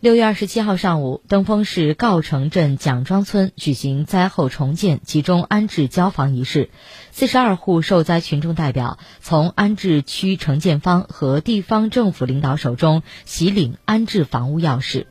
六月二十七号上午，登封市郜城镇蒋庄村举行灾后重建、集中安置交房仪式。四十二户受灾群众代表从安置区承建方和地方政府领导手中，喜领安置房屋钥匙。